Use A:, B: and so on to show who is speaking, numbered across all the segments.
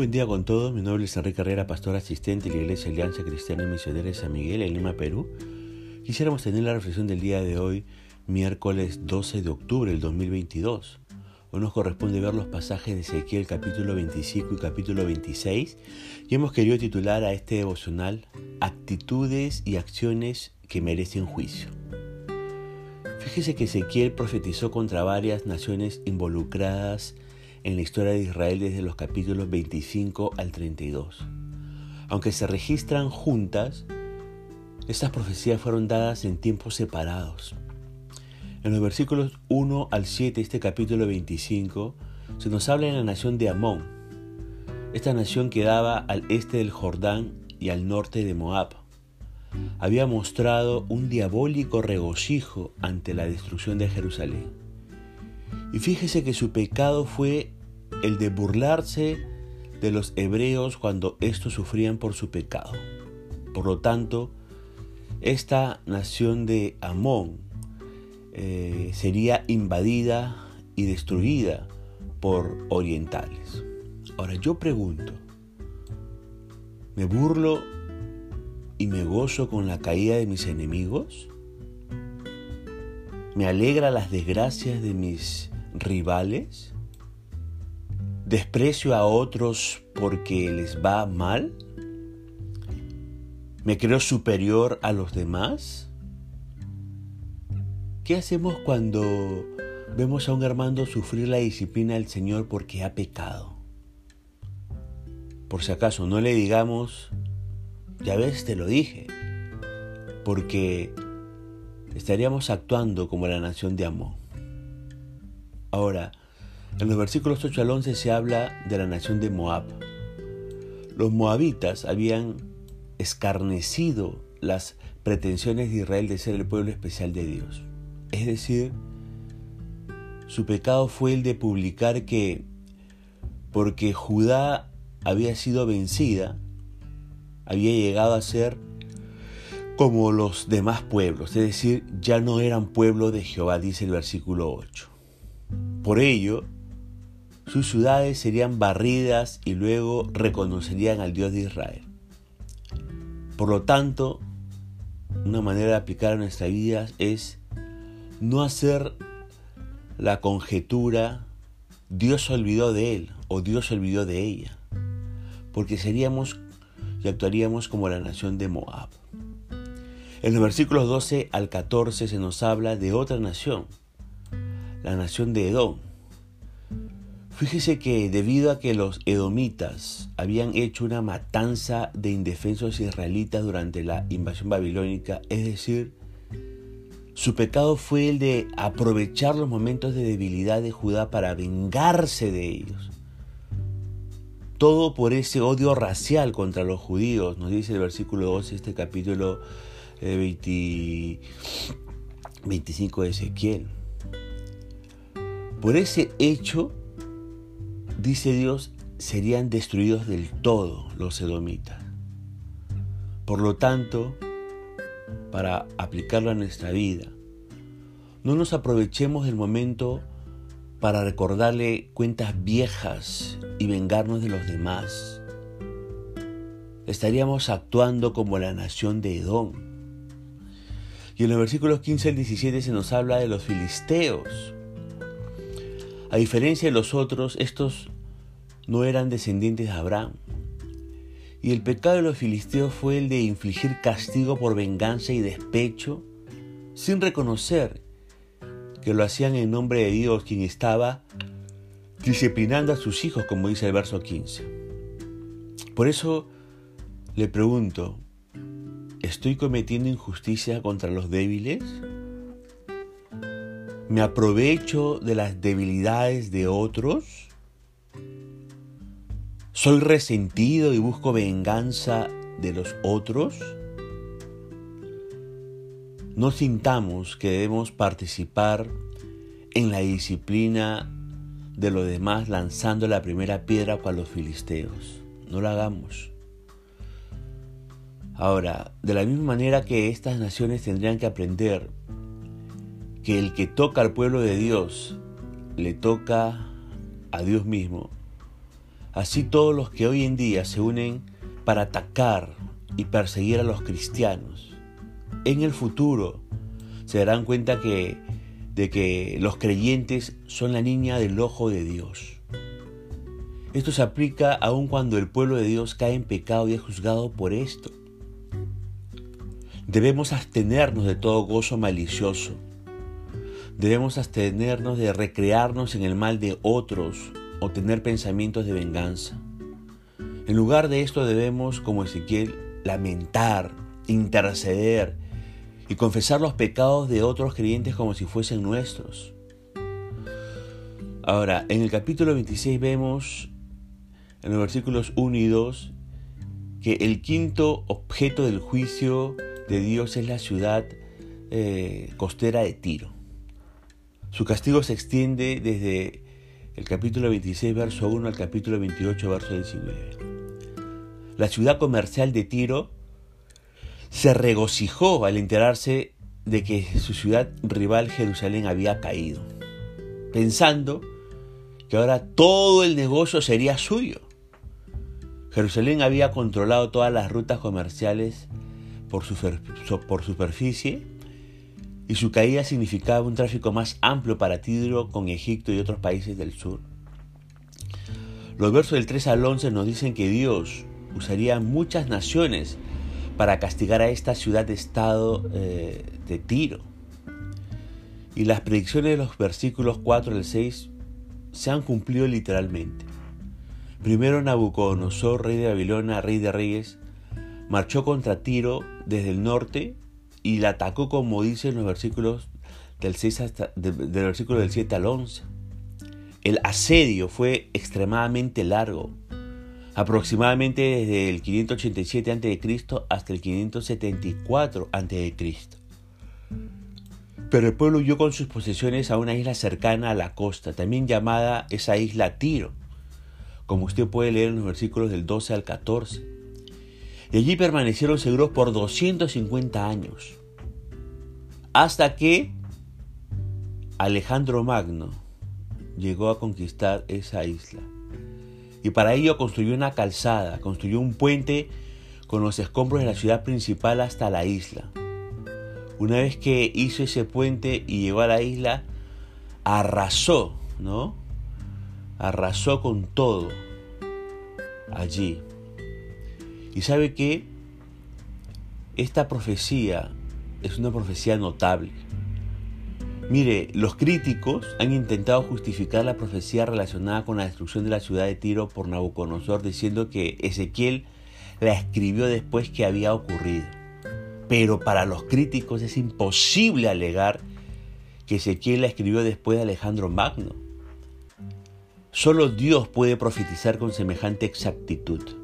A: buen día con todos. Mi nombre es Enrique Herrera, pastor asistente de la Iglesia Alianza Cristiana y Misionera de San Miguel en Lima, Perú. Quisiéramos tener la reflexión del día de hoy, miércoles 12 de octubre del 2022. Hoy nos corresponde ver los pasajes de Ezequiel capítulo 25 y capítulo 26 y hemos querido titular a este devocional Actitudes y acciones que merecen juicio. Fíjese que Ezequiel profetizó contra varias naciones involucradas en la historia de Israel desde los capítulos 25 al 32. Aunque se registran juntas, estas profecías fueron dadas en tiempos separados. En los versículos 1 al 7 de este capítulo 25 se nos habla de la nación de Amón. Esta nación quedaba al este del Jordán y al norte de Moab. Había mostrado un diabólico regocijo ante la destrucción de Jerusalén. Y fíjese que su pecado fue el de burlarse de los hebreos cuando estos sufrían por su pecado. Por lo tanto, esta nación de Amón eh, sería invadida y destruida por orientales. Ahora yo pregunto, ¿me burlo y me gozo con la caída de mis enemigos? ¿Me alegra las desgracias de mis rivales? ¿Desprecio a otros porque les va mal? ¿Me creo superior a los demás? ¿Qué hacemos cuando vemos a un hermano sufrir la disciplina del Señor porque ha pecado? Por si acaso, no le digamos, ya ves, te lo dije, porque estaríamos actuando como la nación de Amón. Ahora, en los versículos 8 al 11 se habla de la nación de Moab. Los moabitas habían escarnecido las pretensiones de Israel de ser el pueblo especial de Dios. Es decir, su pecado fue el de publicar que porque Judá había sido vencida, había llegado a ser como los demás pueblos, es decir, ya no eran pueblo de Jehová, dice el versículo 8. Por ello, sus ciudades serían barridas y luego reconocerían al Dios de Israel. Por lo tanto, una manera de aplicar a nuestra vida es no hacer la conjetura Dios se olvidó de él o Dios se olvidó de ella, porque seríamos y actuaríamos como la nación de Moab. En los versículos 12 al 14 se nos habla de otra nación, la nación de Edom. Fíjese que debido a que los edomitas habían hecho una matanza de indefensos israelitas durante la invasión babilónica, es decir, su pecado fue el de aprovechar los momentos de debilidad de Judá para vengarse de ellos. Todo por ese odio racial contra los judíos, nos dice el versículo 12 este capítulo 20, 25 de Ezequiel. Por ese hecho, dice Dios, serían destruidos del todo los edomitas. Por lo tanto, para aplicarlo a nuestra vida, no nos aprovechemos del momento para recordarle cuentas viejas y vengarnos de los demás. Estaríamos actuando como la nación de Edom. Y en los versículos 15 al 17 se nos habla de los filisteos a diferencia de los otros, estos no eran descendientes de Abraham. Y el pecado de los filisteos fue el de infligir castigo por venganza y despecho, sin reconocer que lo hacían en nombre de Dios, quien estaba disciplinando a sus hijos, como dice el verso 15. Por eso le pregunto, ¿estoy cometiendo injusticia contra los débiles? ¿Me aprovecho de las debilidades de otros? ¿Soy resentido y busco venganza de los otros? No sintamos que debemos participar en la disciplina de los demás lanzando la primera piedra para los filisteos. No lo hagamos. Ahora, de la misma manera que estas naciones tendrían que aprender que el que toca al pueblo de Dios le toca a Dios mismo. Así todos los que hoy en día se unen para atacar y perseguir a los cristianos, en el futuro se darán cuenta que, de que los creyentes son la niña del ojo de Dios. Esto se aplica aun cuando el pueblo de Dios cae en pecado y es juzgado por esto. Debemos abstenernos de todo gozo malicioso. Debemos abstenernos de recrearnos en el mal de otros o tener pensamientos de venganza. En lugar de esto debemos, como Ezequiel, lamentar, interceder y confesar los pecados de otros creyentes como si fuesen nuestros. Ahora, en el capítulo 26 vemos, en los versículos 1 y 2, que el quinto objeto del juicio de Dios es la ciudad eh, costera de Tiro. Su castigo se extiende desde el capítulo 26, verso 1 al capítulo 28, verso 19. La ciudad comercial de Tiro se regocijó al enterarse de que su ciudad rival Jerusalén había caído, pensando que ahora todo el negocio sería suyo. Jerusalén había controlado todas las rutas comerciales por, por superficie y su caída significaba un tráfico más amplio para Tidro con Egipto y otros países del sur. Los versos del 3 al 11 nos dicen que Dios usaría muchas naciones para castigar a esta ciudad-estado eh, de Tiro. Y las predicciones de los versículos 4 al 6 se han cumplido literalmente. Primero Nabucodonosor, rey de Babilonia, rey de reyes, marchó contra Tiro desde el norte y la atacó como dicen los versículos del, 6 hasta, del versículo del 7 al 11. El asedio fue extremadamente largo, aproximadamente desde el 587 a.C. hasta el 574 a.C. Pero el pueblo huyó con sus posesiones a una isla cercana a la costa, también llamada esa isla Tiro, como usted puede leer en los versículos del 12 al 14 y allí permanecieron seguros por 250 años, hasta que Alejandro Magno llegó a conquistar esa isla. Y para ello construyó una calzada, construyó un puente con los escombros de la ciudad principal hasta la isla. Una vez que hizo ese puente y llegó a la isla, arrasó, ¿no? Arrasó con todo allí. Y sabe que esta profecía es una profecía notable. Mire, los críticos han intentado justificar la profecía relacionada con la destrucción de la ciudad de Tiro por Nabucodonosor diciendo que Ezequiel la escribió después que había ocurrido. Pero para los críticos es imposible alegar que Ezequiel la escribió después de Alejandro Magno. Solo Dios puede profetizar con semejante exactitud.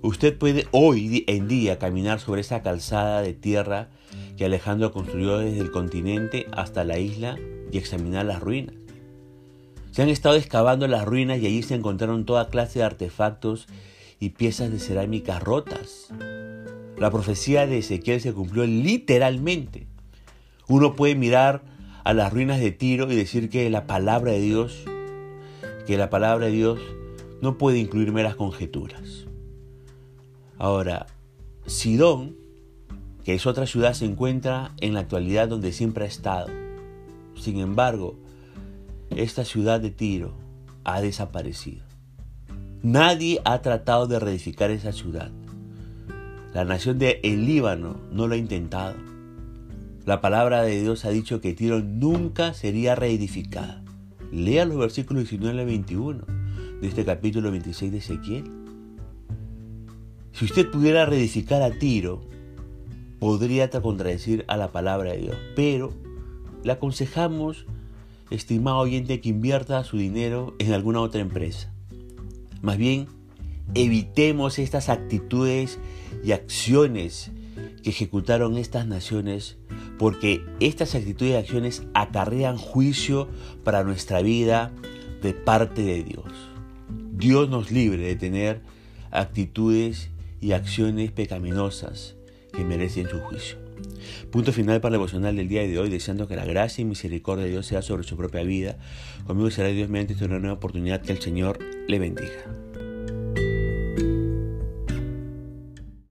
A: Usted puede hoy en día caminar sobre esa calzada de tierra que Alejandro construyó desde el continente hasta la isla y examinar las ruinas. Se han estado excavando las ruinas y allí se encontraron toda clase de artefactos y piezas de cerámica rotas. La profecía de Ezequiel se cumplió literalmente. Uno puede mirar a las ruinas de Tiro y decir que la palabra de Dios, que la palabra de Dios no puede incluir meras conjeturas. Ahora, Sidón, que es otra ciudad, se encuentra en la actualidad donde siempre ha estado. Sin embargo, esta ciudad de Tiro ha desaparecido. Nadie ha tratado de reedificar esa ciudad. La nación de el Líbano no lo ha intentado. La palabra de Dios ha dicho que Tiro nunca sería reedificada. Lea los versículos 19 al 21 de este capítulo 26 de Ezequiel. Si usted pudiera reedificar a Tiro, podría contradecir a la palabra de Dios. Pero le aconsejamos, estimado oyente, que invierta su dinero en alguna otra empresa. Más bien, evitemos estas actitudes y acciones que ejecutaron estas naciones, porque estas actitudes y acciones acarrean juicio para nuestra vida de parte de Dios. Dios nos libre de tener actitudes y acciones pecaminosas que merecen su juicio. Punto final para el devocional del día de hoy, deseando que la gracia y misericordia de Dios sea sobre su propia vida. Conmigo será Dios mediante esta nueva oportunidad que el Señor le bendiga.